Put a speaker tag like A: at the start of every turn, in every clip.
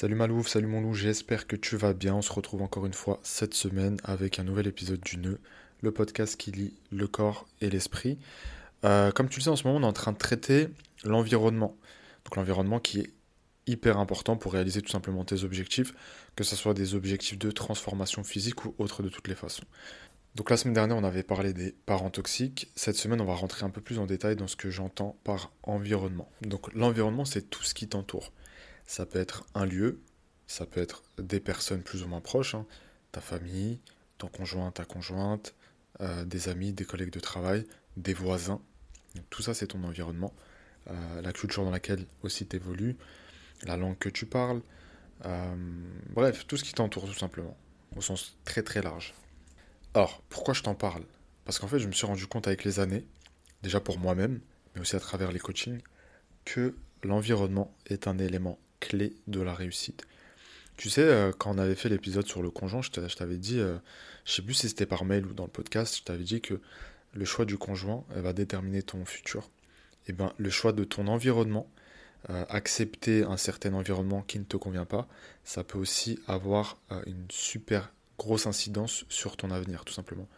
A: Salut Malouf, salut mon loup, j'espère que tu vas bien. On se retrouve encore une fois cette semaine avec un nouvel épisode du Nœud, le podcast qui lie le corps et l'esprit. Euh, comme tu le sais, en ce moment, on est en train de traiter l'environnement. Donc l'environnement qui est hyper important pour réaliser tout simplement tes objectifs, que ce soit des objectifs de transformation physique ou autres de toutes les façons. Donc la semaine dernière, on avait parlé des parents toxiques. Cette semaine, on va rentrer un peu plus en détail dans ce que j'entends par environnement. Donc l'environnement, c'est tout ce qui t'entoure. Ça peut être un lieu, ça peut être des personnes plus ou moins proches, hein. ta famille, ton conjoint, ta conjointe, euh, des amis, des collègues de travail, des voisins. tout ça, c'est ton environnement. Euh, la culture dans laquelle aussi tu évolues, la langue que tu parles. Euh, bref, tout ce qui t'entoure tout simplement, au sens très très large. Alors, pourquoi je t'en parle? Parce qu'en fait, je me suis rendu compte avec les années, déjà pour moi-même, mais aussi à travers les coachings, que l'environnement est un élément clé de la réussite. Tu sais, euh, quand on avait fait l'épisode sur le conjoint, je t'avais dit, je euh, je sais plus si c'était par mail ou dans le podcast, je t'avais dit que le choix du conjoint va déterminer ton futur. Et eh ben, le choix de ton environnement, euh, accepter un certain environnement qui ne te convient pas, ça peut aussi avoir une super grosse incidence sur ton avenir, tout simplement.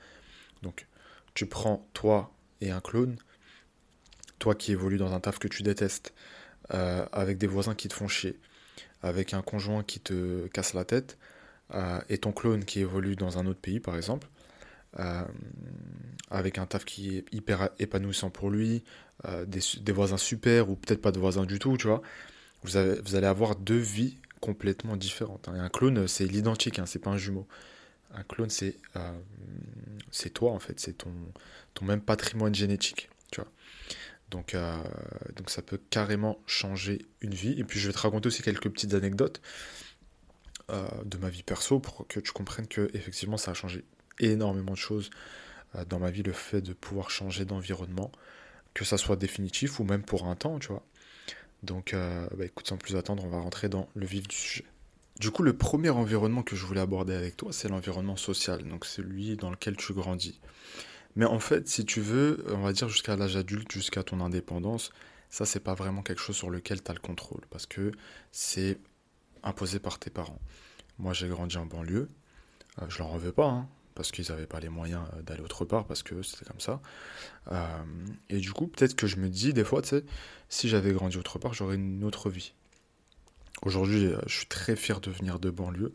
A: Donc, tu prends toi et un clone, toi qui évolue dans un taf que tu détestes, euh, avec des voisins qui te font chier, avec un conjoint qui te casse la tête, euh, et ton clone qui évolue dans un autre pays, par exemple, euh, avec un taf qui est hyper épanouissant pour lui, des, voisins super, ou peut-être pas de voisins du tout, tu vois, vous, allez avoir deux vies complètement différentes. Hein. un clone, c'est l'identique, hein, c'est pas un jumeau. Un clone, c'est toi, en fait, c'est ton, même patrimoine génétique. Donc, euh, donc ça peut carrément changer une vie. Et puis je vais te raconter aussi quelques petites anecdotes euh, de ma vie perso pour que tu comprennes que effectivement ça a changé énormément de choses euh, dans ma vie, le fait de pouvoir changer d'environnement, que ça soit définitif ou même pour un temps, tu vois. Donc bah, écoute, sans plus attendre, on va rentrer dans le vif du sujet. Du coup, le premier environnement que je voulais aborder avec toi, c'est l'environnement social, donc celui dans lequel tu grandis. Mais en fait, si tu veux, on va dire jusqu'à l'âge adulte, jusqu'à ton indépendance, ça, c'est pas vraiment quelque chose sur lequel tu as le contrôle, parce que c'est imposé par tes parents. Moi, j'ai grandi en banlieue, euh, je leur en veux pas, hein, parce qu'ils n'avaient pas les moyens euh, d'aller autre part, parce que c'était comme ça. Euh, et du coup, peut-être que je me dis des fois, tu sais, si j'avais grandi autre part, j'aurais une autre vie. Aujourd'hui, je suis très fier de venir de banlieue.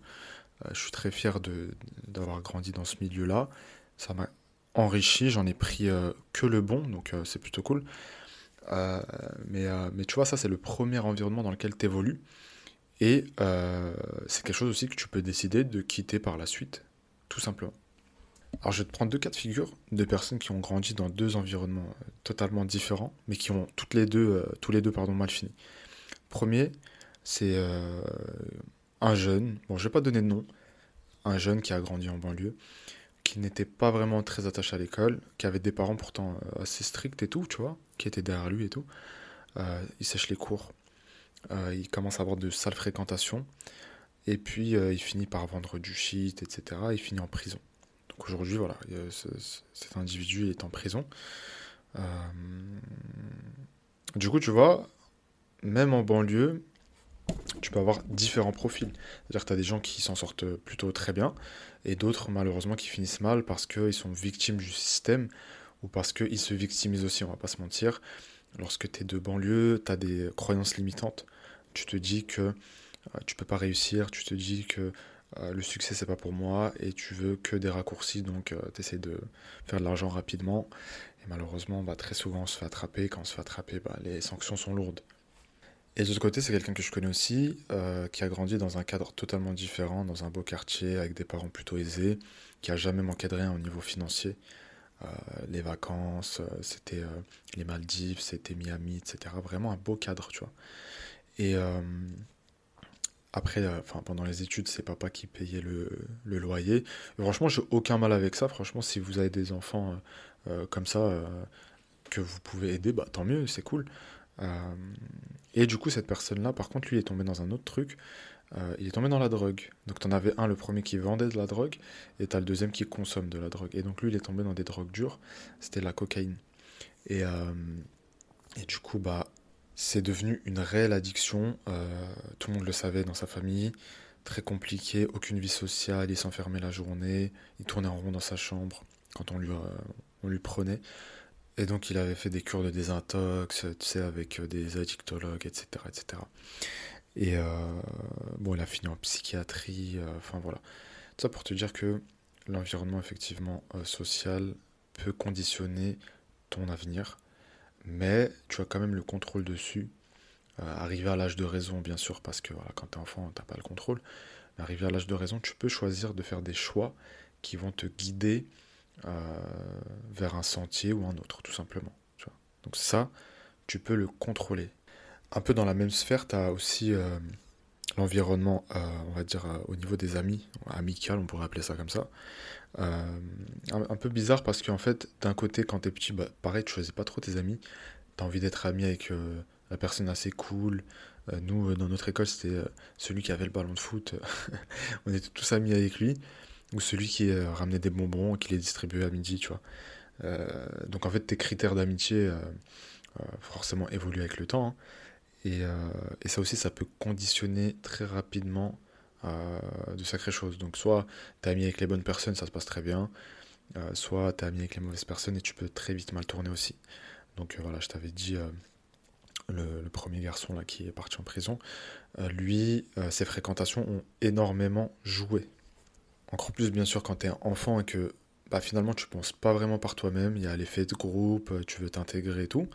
A: Je suis très fier d'avoir grandi dans ce milieu-là. Ça m'a enrichi, j'en ai pris euh, que le bon, donc euh, c'est plutôt cool. Euh, mais, tu vois, ça c'est le premier environnement dans lequel tu évolues. Et c'est quelque chose aussi que tu peux décider de quitter par la suite, tout simplement. Alors je vais te prendre deux cas de figure de personnes qui ont grandi dans deux environnements totalement différents, mais qui ont toutes les deux, tous les deux pardon, mal fini. Premier, c'est un jeune, bon je vais pas donner de nom, un jeune qui a grandi en banlieue, qui n'était pas vraiment très attaché à l'école, qui avait des parents pourtant euh, assez stricts et tout, tu vois, qui étaient derrière lui et tout. Euh, il sèche les cours, euh, il commence à avoir de sales fréquentations, et puis il finit par vendre du shit, etc. Il finit en prison. Donc aujourd'hui, voilà, cet individu est en prison. Du coup, tu vois, même en banlieue, tu peux avoir différents profils. C'est-à-dire que tu as des gens qui s'en sortent plutôt très bien et d'autres malheureusement qui finissent mal parce qu'ils sont victimes du système ou parce qu'ils se victimisent aussi, on va pas se mentir. Lorsque tu es de banlieue, tu as des croyances limitantes. Tu te dis que euh, tu peux pas réussir, tu te dis que euh, le succès c'est pas pour moi et tu veux que des raccourcis donc euh, tu essaies de faire de l'argent rapidement et malheureusement bah, très souvent on se fait attraper quand on se fait attraper bah, les sanctions sont lourdes et de l'autre côté, c'est quelqu'un que je connais aussi, euh, qui a grandi dans un cadre totalement différent, dans un beau quartier, avec des parents plutôt aisés, qui a jamais manqué de rien au niveau financier. Euh, les vacances, euh, c'était les Maldives, c'était Miami, etc. Vraiment un beau cadre, tu vois. Et après, pendant les études, c'est papa qui payait le, loyer. Et franchement, j'ai aucun mal avec ça. Franchement, si vous avez des enfants comme ça que vous pouvez aider, bah tant mieux, c'est cool. Et du coup, cette personne-là, par contre, lui, est tombé dans un autre truc. Euh, il est tombé dans la drogue. Donc, tu en avais un, le premier qui vendait de la drogue, et tu as le deuxième qui consomme de la drogue. Et donc, lui, il est tombé dans des drogues dures. C'était la cocaïne. Et, euh, du coup, bah, c'est devenu une réelle addiction. tout le monde le savait dans sa famille. Très compliqué, aucune vie sociale, il s'enfermait la journée, il tournait en rond dans sa chambre quand on lui prenait. Et donc il avait fait des cures de désintox, tu sais, avec des addictologues, etc. etc. Et euh, bon, il a fini en psychiatrie, euh, enfin voilà. Tout ça pour te dire que l'environnement effectivement euh, social peut conditionner ton avenir, mais tu as quand même le contrôle dessus. arriver à l'âge de raison, bien sûr, parce que voilà, quand tu es enfant, tu n'as pas le contrôle. Mais à l'âge de raison, tu peux choisir de faire des choix qui vont te guider vers un sentier ou un autre, tout simplement. Donc ça, tu peux le contrôler un peu dans la même sphère, tu as aussi euh, l'environnement, euh, on va dire, euh, au niveau des amis, amical, on pourrait appeler ça comme ça. Un, peu bizarre parce qu'en fait, d'un côté, quand tu es petit, bah, pareil, tu choisis pas trop tes amis. Tu as envie d'être ami avec la personne assez cool. nous, dans notre école, c'était celui qui avait le ballon de foot. on était tous amis avec lui. Ou celui qui ramenait des bonbons, qui les distribuait à midi, tu vois. donc en fait, tes critères d'amitié forcément évoluent avec le temps. Hein. Euh, et, ça aussi, ça peut conditionner très rapidement euh, de sacrées choses. Donc soit tu es ami avec les bonnes personnes, ça se passe très bien, euh, soit tu es ami avec les mauvaises personnes et tu peux très vite mal tourner aussi. Donc voilà, je t'avais dit, le, premier garçon là qui est parti en prison, lui, ses fréquentations ont énormément joué. Encore plus bien sûr quand tu es enfant et que bah, finalement tu penses pas vraiment par toi-même, il y a l'effet de groupe, tu veux t'intégrer et tout.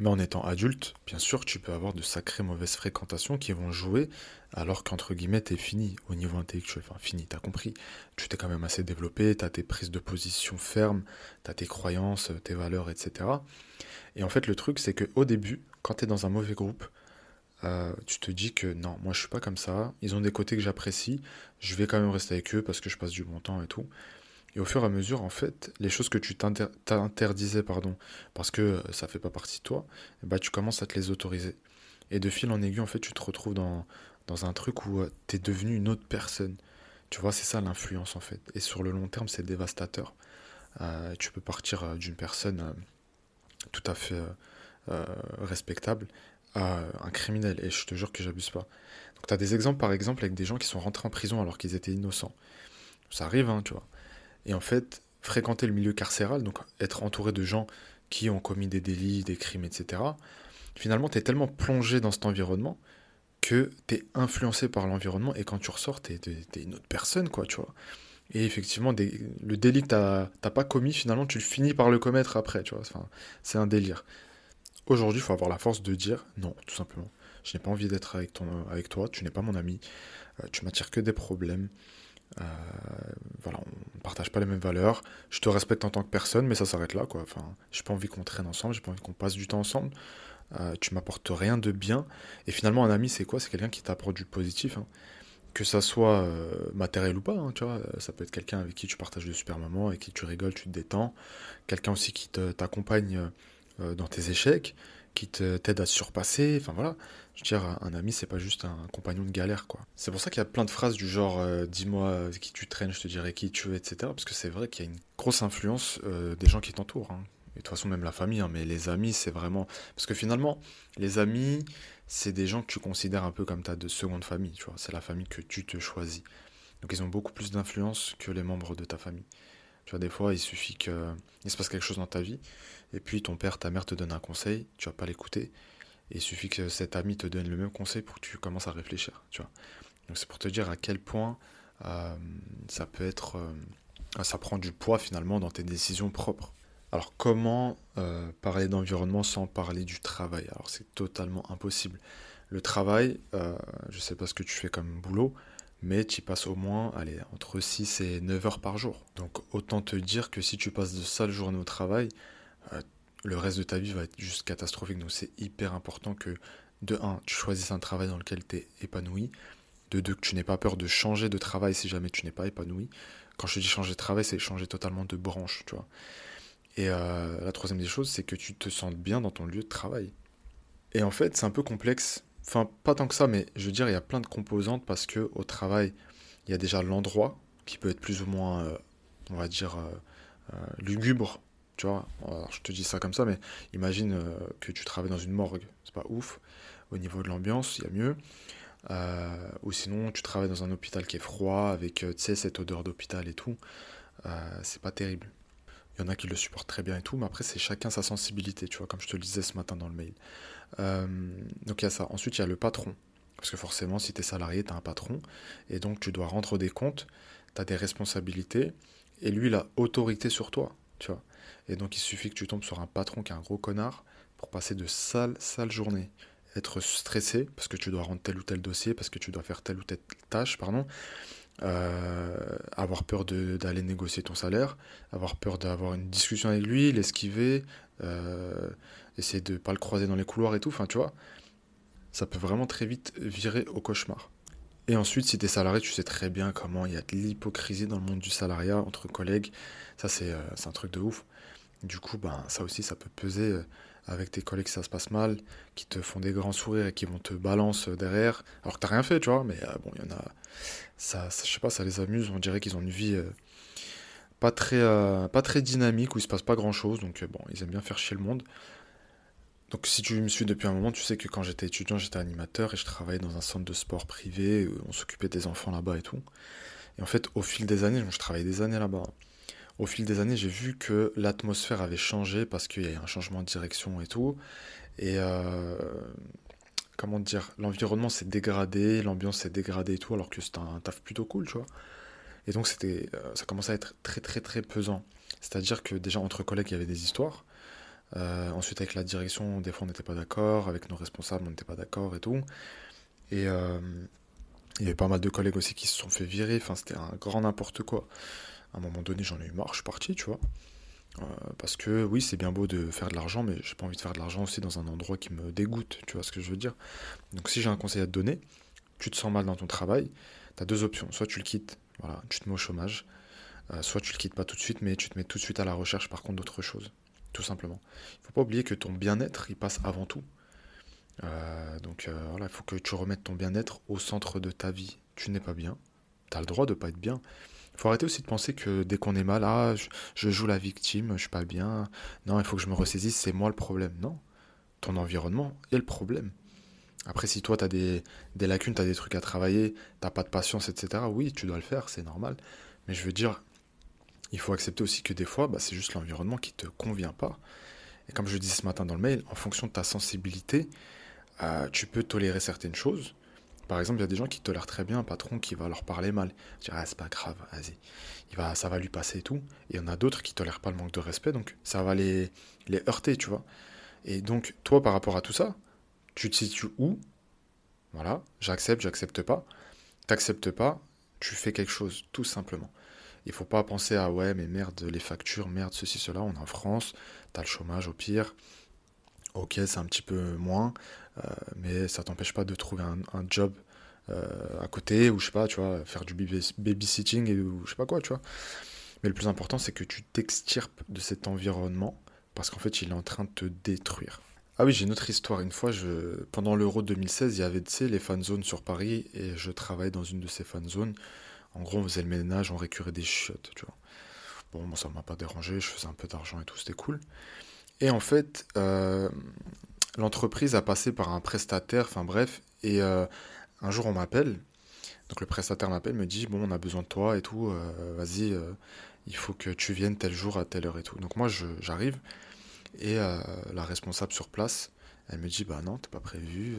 A: Mais en étant adulte, bien sûr, tu peux avoir de sacrées mauvaises fréquentations qui vont jouer alors qu'entre guillemets, t'es fini au niveau intellectuel. Enfin, fini, t'as compris. Tu t'es quand même assez développé, t'as tes prises de position fermes, t'as tes croyances, tes valeurs, etc. Et en fait, le truc, c'est qu'au début, quand t'es dans un mauvais groupe, euh, tu te dis que non, moi je suis pas comme ça, ils ont des côtés que j'apprécie, je vais quand même rester avec eux parce que je passe du bon temps et tout. Et au fur et à mesure, en fait, les choses que tu t'interdisais, pardon, parce que euh, ça fait pas partie de toi, bah, tu commences à te les autoriser. Et de fil en aiguille, en fait, tu te retrouves dans, dans un truc où euh, tu es devenu une autre personne. Tu vois, c'est ça l'influence, en fait. Et sur le long terme, c'est dévastateur. Tu peux partir d'une personne tout à fait respectable à un criminel. Et je te jure que j'abuse pas. Donc, tu as des exemples, par exemple, avec des gens qui sont rentrés en prison alors qu'ils étaient innocents. Ça arrive, hein, tu vois. Et en fait, fréquenter le milieu carcéral, donc être entouré de gens qui ont commis des délits, des crimes, etc., finalement, tu es tellement plongé dans cet environnement que tu es influencé par l'environnement et quand tu ressors, tu es, une autre personne, quoi, tu vois. Et effectivement, le délit que tu pas commis, finalement, tu finis par le commettre après, tu vois. Enfin, c'est un délire. Aujourd'hui, il faut avoir la force de dire non, tout simplement. Je n'ai pas envie d'être avec, toi, tu n'es pas mon ami, euh, tu m'attires que des problèmes. Euh, voilà, on ne partage pas les mêmes valeurs. Je te respecte en tant que personne, mais ça s'arrête là, quoi. Enfin, j'ai pas envie qu'on traîne ensemble, j'ai pas envie qu'on passe du temps ensemble. Euh, tu m'apportes rien de bien. Et finalement, un ami, c'est quoi? C'est quelqu'un qui t'apporte du positif. Hein. Que ça soit matériel ou pas, hein. Ça peut être quelqu'un avec qui tu partages de super moments, avec qui tu rigoles, tu te détends. Quelqu'un aussi qui t'accompagne dans tes échecs, qui t'aide à surpasser. Enfin voilà. Je veux dire, un ami, c'est pas juste un compagnon de galère, quoi. C'est pour ça qu'il y a plein de phrases du genre euh, dis-moi qui tu traînes, je te dirai qui tu veux, etc. Parce que c'est vrai qu'il y a une grosse influence euh, des gens qui t'entourent. Hein. Et de toute façon, même la famille, hein, mais les amis, c'est vraiment. Parce que finalement, les amis, c'est des gens que tu considères un peu comme ta de seconde famille, tu vois. C'est la famille que tu te choisis. Donc ils ont beaucoup plus d'influence que les membres de ta famille. Tu vois, des fois, il suffit qu'il se passe quelque chose dans ta vie, et puis ton père, ta mère te donne un conseil, tu vas pas l'écouter, il suffit que cet ami te donne le même conseil pour que tu commences à réfléchir. Tu vois. Donc c'est pour te dire à quel point euh, ça peut être. Euh, ça prend du poids finalement dans tes décisions propres. Alors comment euh, parler d'environnement sans parler du travail? Alors c'est totalement impossible. Le travail, je ne sais pas ce que tu fais comme boulot, mais tu passes au moins allez, entre 6 et 9 heures par jour. Donc autant te dire que si tu passes de sales journées au travail, le reste de ta vie va être juste catastrophique. Donc c'est hyper important que, de 1, tu choisisses un travail dans lequel tu es épanoui. De 2, que tu n'aies pas peur de changer de travail si jamais tu n'es pas épanoui. Quand je dis changer de travail, c'est changer totalement de branche, tu vois. Et euh, la troisième des choses, c'est que tu te sentes bien dans ton lieu de travail. Et en fait, c'est un peu complexe. Enfin, pas tant que ça, mais je veux dire, il y a plein de composantes parce que au travail, il y a déjà l'endroit qui peut être plus ou moins, euh, on va dire, euh, lugubre tu vois. je te dis ça comme ça, mais imagine euh, que tu travailles dans une morgue. C'est pas ouf. Au niveau de l'ambiance, il y a mieux. Euh, ou sinon, tu travailles dans un hôpital qui est froid, avec, sais, cette odeur d'hôpital et tout. c'est pas terrible. Il y en a qui le supportent très bien et tout, mais après, c'est chacun sa sensibilité, tu vois, comme je te le disais ce matin dans le mail. donc il y a ça. Ensuite, il y a le patron. Parce que forcément, si tu es salarié, tu as un patron, et donc tu dois rendre des comptes, tu as des responsabilités, et lui, il a autorité sur toi, tu vois. Et donc, il suffit que tu tombes sur un patron qui est un gros connard pour passer de sales, sales journées. Être stressé parce que tu dois rendre tel ou tel dossier, parce que tu dois faire telle ou telle tâche, pardon. Euh, avoir peur d'aller négocier ton salaire, avoir peur d'avoir une discussion avec lui, l'esquiver, euh, essayer de ne pas le croiser dans les couloirs et tout, enfin tu vois ça peut vraiment très vite virer au cauchemar. Et ensuite, si tu es salarié, tu sais très bien comment il y a de l'hypocrisie dans le monde du salariat entre collègues. Ça, c'est euh, un truc de ouf. Du coup, ben, ça aussi, ça peut peser euh, avec tes collègues ça se passe mal, qui te font des grands sourires et qui vont te balancer derrière, alors que t'as rien fait, tu vois. Mais euh, bon, il y en a. Ça, je sais pas, ça les amuse. On dirait qu'ils ont une vie pas, très, dynamique où il se passe pas grand chose. Donc, bon, ils aiment bien faire chier le monde. Donc si tu me suis depuis un moment, tu sais que quand j'étais étudiant, j'étais animateur et je travaillais dans un centre de sport privé, on s'occupait des enfants là-bas et tout. Et en fait, au fil des années, je travaillais des années là-bas. Au fil des années, j'ai vu que l'atmosphère avait changé parce qu'il y a eu un changement de direction et tout. Et euh, comment dire, l'environnement s'est dégradé, l'ambiance s'est dégradée et tout, alors que c'était un taf plutôt cool, tu vois. Et donc euh, ça commençait à être très très très pesant. C'est-à-dire que déjà entre collègues, il y avait des histoires. Euh, ensuite, avec la direction, des fois, on n'était pas d'accord. Avec nos responsables, on n'était pas d'accord et tout. Et il y avait pas mal de collègues aussi qui se sont fait virer. Enfin, c'était un grand n'importe quoi. À un moment donné, j'en ai eu marre, je suis parti, tu vois. Euh, parce que oui, c'est bien beau de faire de l'argent, mais j'ai pas envie de faire de l'argent aussi dans un endroit qui me dégoûte, tu vois ce que je veux dire. Donc si j'ai un conseil à te donner, tu te sens mal dans ton travail, tu as deux options. Soit tu le quittes, voilà, tu te mets au chômage, soit tu le quittes pas tout de suite, mais tu te mets tout de suite à la recherche par contre d'autre chose tout simplement. Il ne faut pas oublier que ton bien-être, il passe avant tout. Euh, donc euh, voilà, il faut que tu remettes ton bien-être au centre de ta vie. Tu n'es pas bien, tu as le droit de pas être bien. Il faut arrêter aussi de penser que dès qu'on est mal, ah, je, joue la victime, je suis pas bien. Non, il faut que je me ressaisisse, c'est moi le problème. Non, ton environnement est le problème. Après, si toi, tu as des, lacunes, tu as des trucs à travailler, tu pas de patience, etc., oui, tu dois le faire, c'est normal. Mais je veux dire, il faut accepter aussi que des fois, bah, c'est juste l'environnement qui te convient pas. Et comme je disais ce matin dans le mail, en fonction de ta sensibilité, euh, tu peux tolérer certaines choses. Par exemple, il y a des gens qui tolèrent très bien un patron qui va leur parler mal. Dire, ah, c'est pas grave, vas-y, il va, ça va lui passer et tout. Et il y en a d'autres qui tolèrent pas le manque de respect, donc ça va les, les heurter, tu vois. Et donc, toi, par rapport à tout ça, tu te situes où? Voilà, j'accepte, j'accepte pas. T'acceptes pas, tu fais quelque chose, tout simplement. Il faut pas penser à ouais, mais merde, les factures, merde, ceci, cela, on est en France, t'as le chômage au pire. Ok, c'est un petit peu moins, euh, mais ça t'empêche pas de trouver un, job euh, à côté, ou je sais pas, tu vois, faire du babysitting, ou je sais pas quoi, tu vois. Mais le plus important, c'est que tu t'extirpes de cet environnement, parce qu'en fait, il est en train de te détruire. Ah oui, j'ai une autre histoire. Une fois, pendant l'Euro 2016, il y avait, les fan zones sur Paris, et je travaillais dans une de ces fan zones. En gros, on faisait le ménage, on récurait des chiottes, tu vois. Bon, moi, ça m'a pas dérangé, je faisais un peu d'argent et tout, c'était cool. Et en fait, euh, l'entreprise a passé par un prestataire, enfin bref, et euh, un jour, on m'appelle. Donc le prestataire m'appelle, me dit, bon, on a besoin de toi et tout, euh, vas-y, il faut que tu viennes tel jour à telle heure et tout. Donc moi, j'arrive, et la responsable sur place, elle me dit, bah non, t'es pas prévu,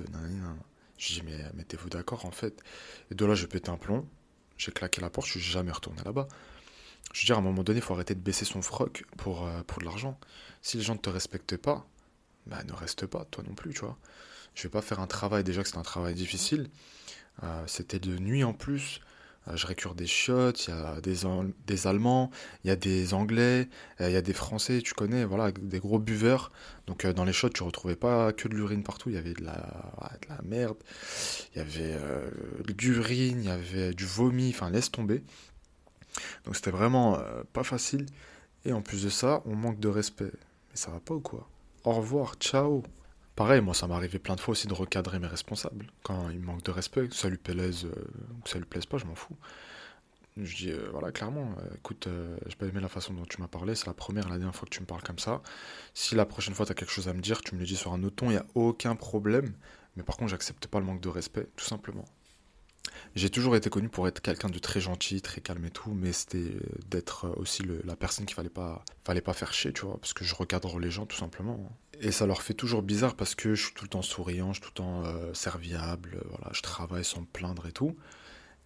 A: Je dis, mais mettez-vous d'accord en fait? Et de là, je pète un plomb. J'ai claqué la porte, je suis jamais retourné là-bas. Je veux dire, à un moment donné, il faut arrêter de baisser son froc pour, euh, pour de l'argent. Si les gens ne te respectent pas, bah, ne reste pas, toi non plus, tu vois. Je vais pas faire un travail, déjà que c'est un travail difficile. Euh, c'était de nuit en plus. Euh, je récure des chiottes, il y a des, des Allemands, il y a des Anglais, il y a des Français, tu connais, voilà, des gros buveurs. Donc dans les chiottes, tu retrouvais pas que de l'urine partout, il y avait de la, de la merde, il y avait de l'urine, il y avait du vomi, enfin laisse tomber. Donc c'était vraiment pas facile. Et en plus de ça, on manque de respect. Mais ça va pas ou quoi? Au revoir, ciao Pareil, moi, ça m'est arrivé plein de fois aussi de recadrer mes responsables. Quand ils manquent de respect, que ça lui plaise, euh, que ça lui plaise pas, je m'en fous. Je dis, euh, voilà, clairement, euh, écoute, euh, j'ai pas aimé la façon dont tu m'as parlé, c'est la première et la dernière fois que tu me parles comme ça. Si la prochaine fois tu as quelque chose à me dire, tu me le dis sur un autre ton, il n'y a aucun problème. Mais par contre, j'accepte pas le manque de respect, tout simplement. J'ai toujours été connu pour être quelqu'un de très gentil, très calme et tout, mais c'était d'être aussi le- la personne qu'il fallait pas, fallait pas faire chier, tu vois, parce que je recadre les gens, tout simplement. Et ça leur fait toujours bizarre parce que je suis tout le temps souriant, je suis tout le temps euh, serviable, euh, voilà, je travaille sans me plaindre et tout.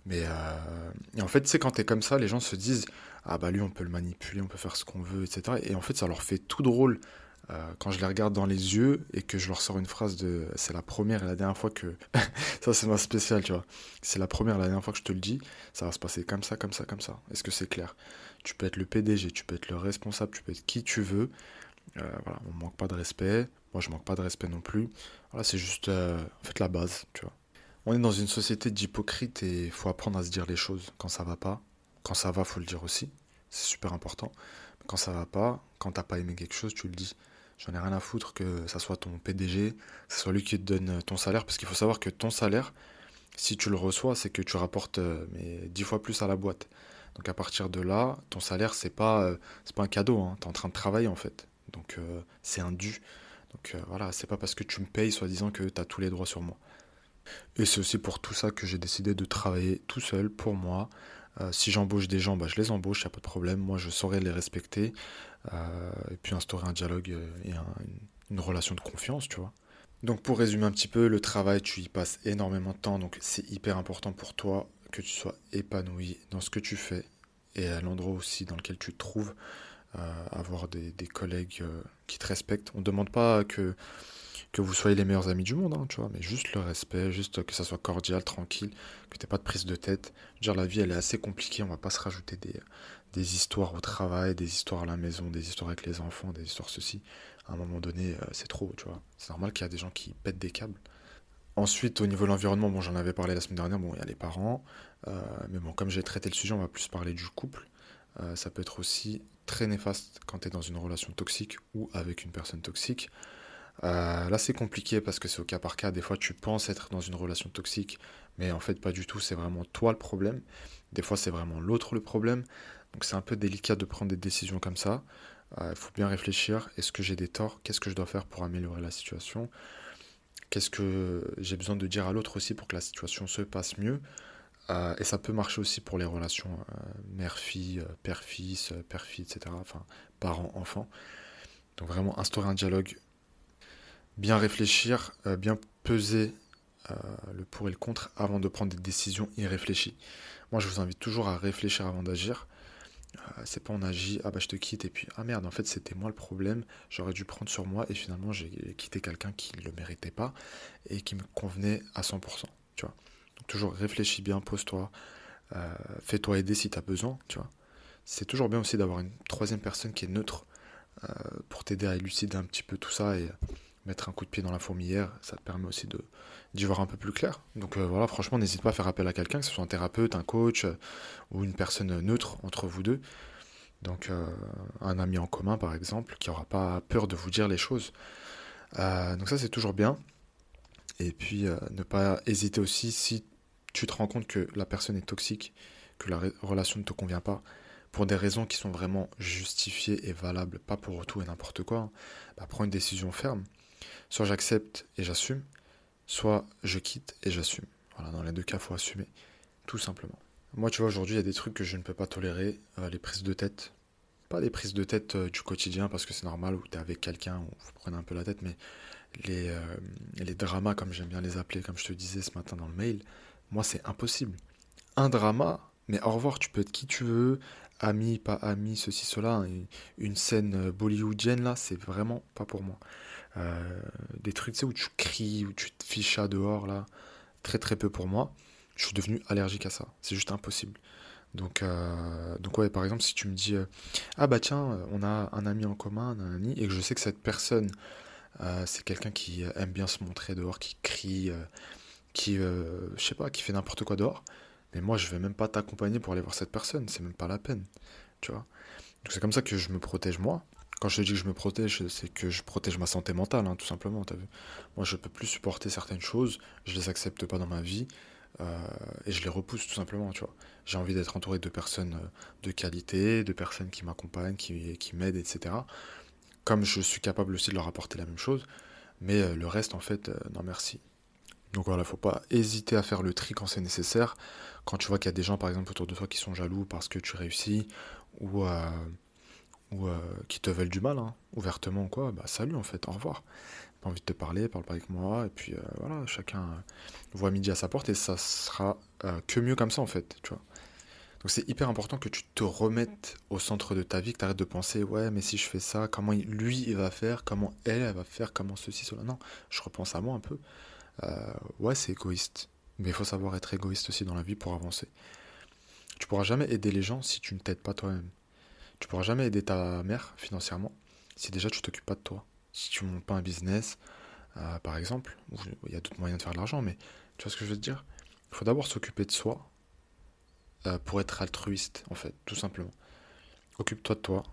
A: Mais euh, et en fait, sais, quand t'es comme ça, les gens se disent, ah bah lui, on peut le manipuler, on peut faire ce qu'on veut, etc. Et en fait, ça leur fait tout drôle euh, quand je les regarde dans les yeux et que je leur sors une phrase de, c'est la première et la dernière fois que, ça c'est ma spéciale, tu vois. C'est la première et la dernière fois que je te le dis, ça va se passer comme ça, comme ça, comme ça. Est-ce que c'est clair? Tu peux être le PDG, tu peux être le responsable, tu peux être qui tu veux. Euh, voilà, on manque pas de respect. Moi, je manque pas de respect non plus. Voilà, c'est juste, euh, en fait, la base, tu vois. On est dans une société d'hypocrites et faut apprendre à se dire les choses quand ça va pas. Quand ça va, faut le dire aussi. C'est super important. Quand ça va pas, quand t'as pas aimé quelque chose, tu le dis. J'en ai rien à foutre que ça soit ton PDG, que ce soit lui qui te donne ton salaire, parce qu'il faut savoir que ton salaire, si tu le reçois, c'est que tu rapportes euh, mais 10 fois plus à la boîte. Donc à partir de là, ton salaire, c'est pas, euh, pas un cadeau, hein. T'es en train de travailler en fait. Donc euh, c'est un dû. Donc euh, voilà, c'est pas parce que tu me payes, soi-disant, que t'as tous les droits sur moi. Et c'est aussi pour tout ça que j'ai décidé de travailler tout seul, pour moi. Euh, si j'embauche des gens, bah, je les embauche, y a pas de problème. Moi, je saurais les respecter. euh, et puis instaurer un dialogue euh, et un- une, relation de confiance, tu vois. Donc pour résumer un petit peu, le travail, tu y passes énormément de temps, donc c'est hyper important pour toi que tu sois épanoui dans ce que tu fais et à l'endroit aussi dans lequel tu te trouves, avoir des, collègues euh, qui te respectent. On ne demande pas que, que vous soyez les meilleurs amis du monde, hein, tu vois, mais juste le respect, juste que ça soit cordial, tranquille, que tu pas de prise de tête. Dire, la vie, elle est assez compliquée, on va pas se rajouter des, des histoires au travail, des histoires à la maison, des histoires avec les enfants, des histoires ceci. À un moment donné, euh, c'est trop, tu vois. C'est normal qu'il y a des gens qui pètent des câbles. Ensuite, au niveau de l'environnement, bon, j'en avais parlé la semaine dernière, bon, il y a les parents, euh, mais bon, comme j'ai traité le sujet, on va plus parler du couple. Ça peut être aussi très néfaste quand tu es dans une relation toxique ou avec une personne toxique. Euh, là, c'est compliqué parce que c'est au cas par cas. Des fois, tu penses être dans une relation toxique, mais en fait, pas du tout. C'est vraiment toi le problème. Des fois, c'est vraiment l'autre le problème. Donc, c'est un peu délicat de prendre des décisions comme ça. Il faut bien réfléchir. Est-ce que j'ai des torts? Qu'est-ce que je dois faire pour améliorer la situation? Qu'est-ce que j'ai besoin de dire à l'autre aussi pour que la situation se passe mieux? Euh, et ça peut marcher aussi pour les relations euh, mère-fille, euh, père-fils, père-fille, etc. Enfin, parents-enfants. Donc, vraiment instaurer un dialogue bien réfléchir, bien peser le pour et le contre avant de prendre des décisions irréfléchies. Moi, je vous invite toujours à réfléchir avant d'agir. C'est pas on agit, ah bah je te quitte et puis ah merde, en fait c'était moi le problème, j'aurais dû prendre sur moi et finalement j'ai quitté quelqu'un qui ne le méritait pas et qui me convenait à 100%, tu vois. Donc toujours réfléchis bien, pose-toi, euh, fais-toi aider si tu as besoin, tu vois. C'est toujours bien aussi d'avoir une troisième personne qui est neutre euh, pour t'aider à élucider un petit peu tout ça et mettre un coup de pied dans la fourmilière, ça te permet aussi de d'y voir un peu plus clair. Donc euh, voilà, franchement, n'hésite pas à faire appel à quelqu'un, que ce soit un thérapeute, un coach ou une personne neutre entre vous deux. Donc un ami en commun, par exemple, qui aura pas peur de vous dire les choses. Donc ça, c'est toujours bien. Et puis ne pas hésiter aussi si tu te rends compte que la personne est toxique, que la re- relation ne te convient pas, pour des raisons qui sont vraiment justifiées et valables, pas pour tout et n'importe quoi, hein, bah, prends une décision ferme. Soit j'accepte et j'assume, soit je quitte et j'assume. Voilà, dans les deux cas, il faut assumer, tout simplement. Moi, tu vois, aujourd'hui, il y a des trucs que je ne peux pas tolérer, euh, les prises de tête. Pas des prises de tête euh, du quotidien, parce que c'est normal, où tu avec quelqu'un, où vous prenez un peu la tête, mais les, euh, les dramas, comme j'aime bien les appeler, comme je te disais ce matin dans le mail, moi, c'est impossible. Un drama, mais au revoir, tu peux être qui tu veux, ami, pas ami, ceci, cela. hein, Une, scène euh, bollywoodienne, là, c'est vraiment pas pour moi. Euh, des trucs, tu sais, où tu cries, où tu te fiches à dehors, là, très très peu pour moi. Je suis devenu allergique à ça. C'est juste impossible. Donc, euh, ouais, par exemple, si tu me dis, ah bah tiens, on a un ami en commun, nanani, et que je sais que cette personne, c'est quelqu'un qui aime bien se montrer dehors, qui crie, qui, euh, je sais pas, qui fait n'importe quoi dehors, mais moi, je vais même pas t'accompagner pour aller voir cette personne, c'est même pas la peine, tu vois. C'est comme ça que je me protège moi. Quand je te dis que je me protège, c'est que je protège ma santé mentale, hein, tout simplement, t'as vu. Moi, je peux plus supporter certaines choses, je les accepte pas dans ma vie, et je les repousse tout simplement, tu vois. J'ai envie d'être entouré de personnes de qualité, de personnes qui m'accompagnent, qui m'aident, etc. Comme je suis capable aussi de leur apporter la même chose. Mais le reste, en fait, non merci. Donc voilà, faut pas hésiter à faire le tri quand c'est nécessaire. Quand tu vois qu'il y a des gens, par exemple, autour de toi qui sont jaloux parce que tu réussis ou, euh, euh, qui te veulent du mal, hein, ouvertement ou quoi, bah salut en fait, au revoir. Pas envie de te parler, parle pas avec moi, et puis euh, voilà, chacun voit midi à sa porte et ça sera que mieux comme ça en fait. Donc c'est hyper important que tu te remettes au centre de ta vie, que tu arrêtes de penser, ouais, mais si je fais ça, comment lui il va faire, comment elle, elle va faire, comment ceci, cela. Non, je repense à moi un peu. Euh, ouais, c'est égoïste. Mais il faut savoir être égoïste aussi dans la vie pour avancer. Tu pourras jamais aider les gens si tu ne t'aides pas toi-même. Tu pourras jamais aider ta mère financièrement si déjà tu t'occupes pas de toi. Si tu montes pas un business, euh, par exemple, il y a d'autres moyens de faire de l'argent, mais tu vois ce que je veux te dire? Il faut d'abord s'occuper de soi euh, pour être altruiste, en fait, tout simplement. Occupe-toi de toi,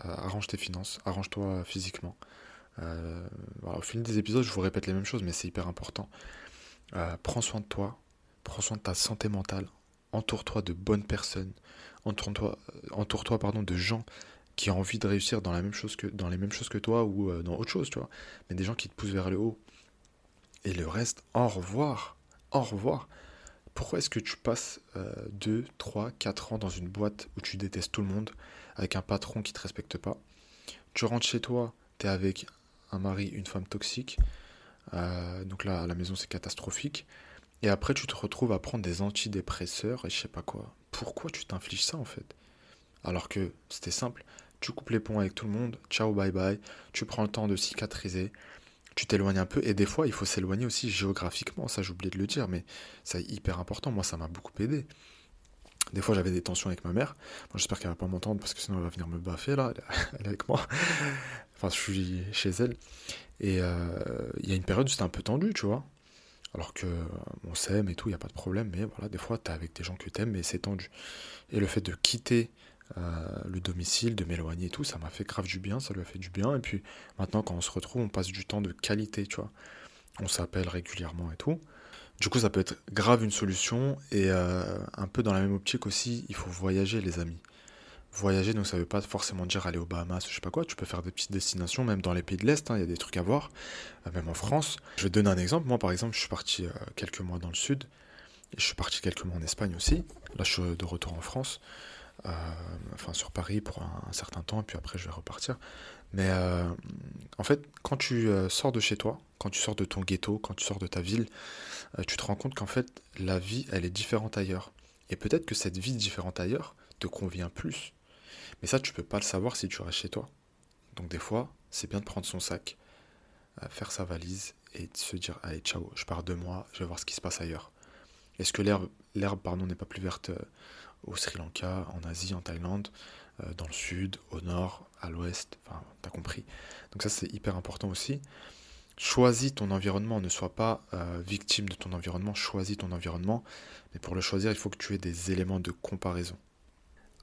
A: arrange tes finances, arrange-toi physiquement, euh, au fil des épisodes, je vous répète les mêmes choses, mais c'est hyper important. Euh, prends soin de toi, prends soin de ta santé mentale, entoure-toi de bonnes personnes, entoure-toi euh, entoure -toi, pardon, de gens qui ont envie de réussir dans, la même chose que, dans les mêmes choses que toi ou dans autre chose, tu vois. Mais des gens qui te poussent vers le haut. Et le reste, au revoir. Au revoir. Pourquoi est-ce que tu passes 2, 3, 4 ans dans une boîte où tu détestes tout le monde, avec un patron qui te respecte pas? Tu rentres chez toi, tu es avec un mari, une femme toxique. Euh, donc là, à la maison, c'est catastrophique. Et après, tu te retrouves à prendre des antidépresseurs et je sais pas quoi. Pourquoi tu t'infliges ça en fait? Alors que c'était simple. Tu coupes les ponts avec tout le monde, ciao, bye bye. Tu prends le temps de cicatriser. Tu t'éloignes un peu. Et des fois, il faut s'éloigner aussi géographiquement. Ça, j'ai oublié de le dire, mais c'est hyper important. Moi, ça m'a beaucoup aidé. Des fois, j'avais des tensions avec ma mère. j'espère qu'elle va pas m'entendre parce que sinon, elle va venir me baffer là. Elle est avec moi. enfin, je suis chez elle. Et euh, il y a une période où c'était un peu tendu, tu vois. Alors que euh, on s'aime et tout, il n'y a pas de problème. Mais voilà, des fois, tu es avec des gens que tu aimes, mais c'est tendu. Et le fait de quitter euh, le domicile, de m'éloigner et tout, ça m'a fait grave du bien. Ça lui a fait du bien. Et puis maintenant, quand on se retrouve, on passe du temps de qualité, tu vois. On s'appelle régulièrement et tout. Du coup, ça peut être grave une solution et euh, un peu dans la même optique aussi, il faut voyager, les amis. Voyager, donc ça veut pas forcément dire aller aux Bahamas, je sais pas quoi. Tu peux faire des petites destinations, même dans les pays de l'Est, hein, il y a des trucs à voir, euh, même en France. Je vais donner un exemple. Moi, par exemple, je suis parti euh, quelques mois dans le sud et je suis parti quelques mois en Espagne aussi. Là, je suis de retour en France, enfin sur Paris pour un, certain temps, et puis après, je vais repartir. Mais en fait, quand tu sors de chez toi, quand tu sors de ton ghetto, quand tu sors de ta ville, euh, tu te rends compte qu'en fait, la vie, elle est différente ailleurs. Et peut-être que cette vie différente ailleurs te convient plus. Mais ça, tu peux pas le savoir si tu restes chez toi. Donc des fois, c'est bien de prendre son sac, euh, faire sa valise et de se dire allez ciao, je pars deux mois, je vais voir ce qui se passe ailleurs. Est-ce que l'herbe, pardon, n'est pas plus verte euh, au Sri Lanka, en Asie, en Thaïlande, dans le sud, au nord, l'ouest, enfin t'as compris. Donc ça c'est hyper important aussi. Choisis ton environnement, ne sois pas euh, victime de ton environnement, choisis ton environnement. Mais pour le choisir, il faut que tu aies des éléments de comparaison.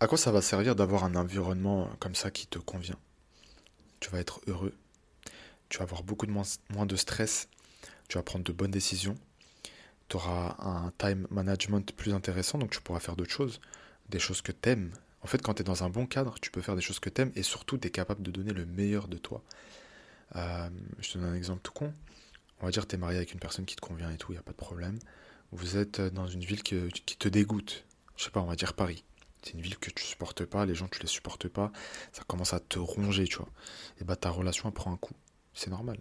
A: À quoi ça va servir d'avoir un environnement comme ça qui te convient? Tu vas être heureux, tu vas avoir beaucoup de moins, moins de stress, tu vas prendre de bonnes décisions, tu auras un time management plus intéressant, donc tu pourras faire d'autres choses, des choses que tu aimes. En fait, quand tu es dans un bon cadre, tu peux faire des choses que tu aimes et surtout tu es capable de donner le meilleur de toi. Euh, je te donne un exemple tout con. On va dire que tu es marié avec une personne qui te convient et tout, il n'y a pas de problème. Vous êtes dans une ville qui te dégoûte. Je sais pas, on va dire Paris. C'est une ville que tu supportes pas, les gens tu les supportes pas, ça commence à te ronger, tu vois. Et bah ta relation prend un coup. C'est normal.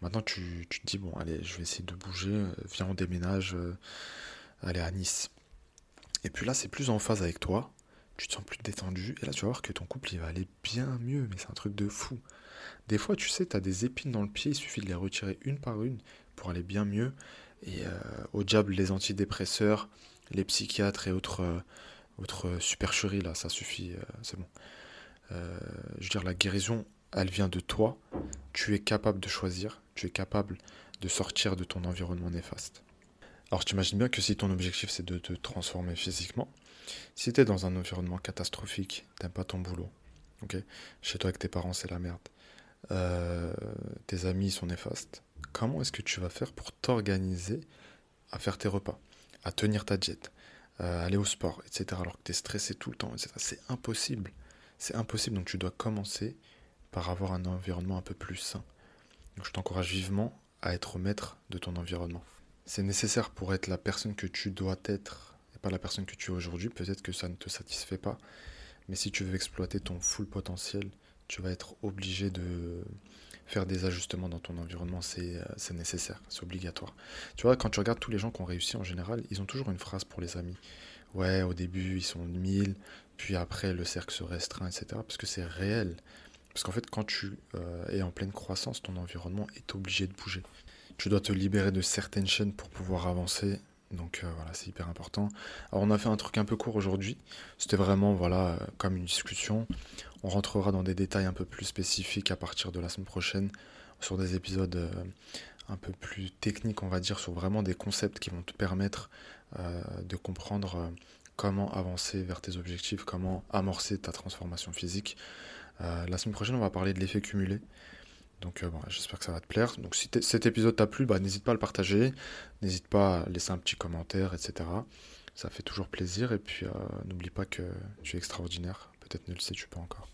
A: Maintenant tu, te dis bon allez, je vais essayer de bouger, euh, viens on déménage, euh, allez à Nice. Et puis là c'est plus en phase avec toi, tu te sens plus détendu, et là tu vas voir que ton couple il va aller bien mieux, mais c'est un truc de fou. Des fois, tu sais, tu as des épines dans le pied, il suffit de les retirer une par une pour aller bien mieux. Et euh, au diable, les antidépresseurs, les psychiatres et autres, euh, autres supercheries, là, ça suffit, euh, c'est bon. je veux dire, la guérison, elle vient de toi. Tu es capable de choisir, tu es capable de sortir de ton environnement néfaste. Alors, tu imagines bien que si ton objectif c'est de te transformer physiquement, si tu es dans un environnement catastrophique, t'aimes pas ton boulot, ok? Chez toi avec tes parents, c'est la merde. Euh, tes amis sont néfastes, comment est-ce que tu vas faire pour t'organiser à faire tes repas à tenir ta diète, aller au sport, etc., alors que tu es stressé tout le temps, etc., c'est impossible. C'est impossible, donc tu dois commencer par avoir un environnement un peu plus sain. Donc je t'encourage vivement à être maître de ton environnement. C'est nécessaire pour être la personne que tu dois être la personne que tu es aujourd'hui. Peut-être que ça ne te satisfait pas, mais si tu veux exploiter ton full potentiel, tu vas être obligé de faire des ajustements dans ton environnement, c'est euh, nécessaire, c'est obligatoire. Tu vois, quand tu regardes tous les gens qui ont réussi en général, ils ont toujours une phrase pour les amis. Ouais, au début, ils sont 1000, puis après, le cercle se restreint, etc. Parce que c'est réel. Parce qu'en fait, quand tu euh, es en pleine croissance, ton environnement est obligé de bouger. Tu dois te libérer de certaines chaînes pour pouvoir avancer. Donc euh, voilà, c'est hyper important. Alors on a fait un truc un peu court aujourd'hui. C'était vraiment voilà comme une discussion. On rentrera dans des détails un peu plus spécifiques à partir de la semaine prochaine sur des épisodes euh, un peu plus techniques, on va dire, sur vraiment des concepts qui vont te permettre de comprendre comment avancer vers tes objectifs, comment amorcer ta transformation physique. Euh, la semaine prochaine, on va parler de l'effet cumulé. Donc euh, j'espère que ça va te plaire. Donc si cet épisode t'a plu, bah, n'hésite pas à le partager, n'hésite pas à laisser un petit commentaire, etc. Ça fait toujours plaisir. Et puis euh, n'oublie pas que tu es extraordinaire. Peut-être ne le sais-tu pas encore.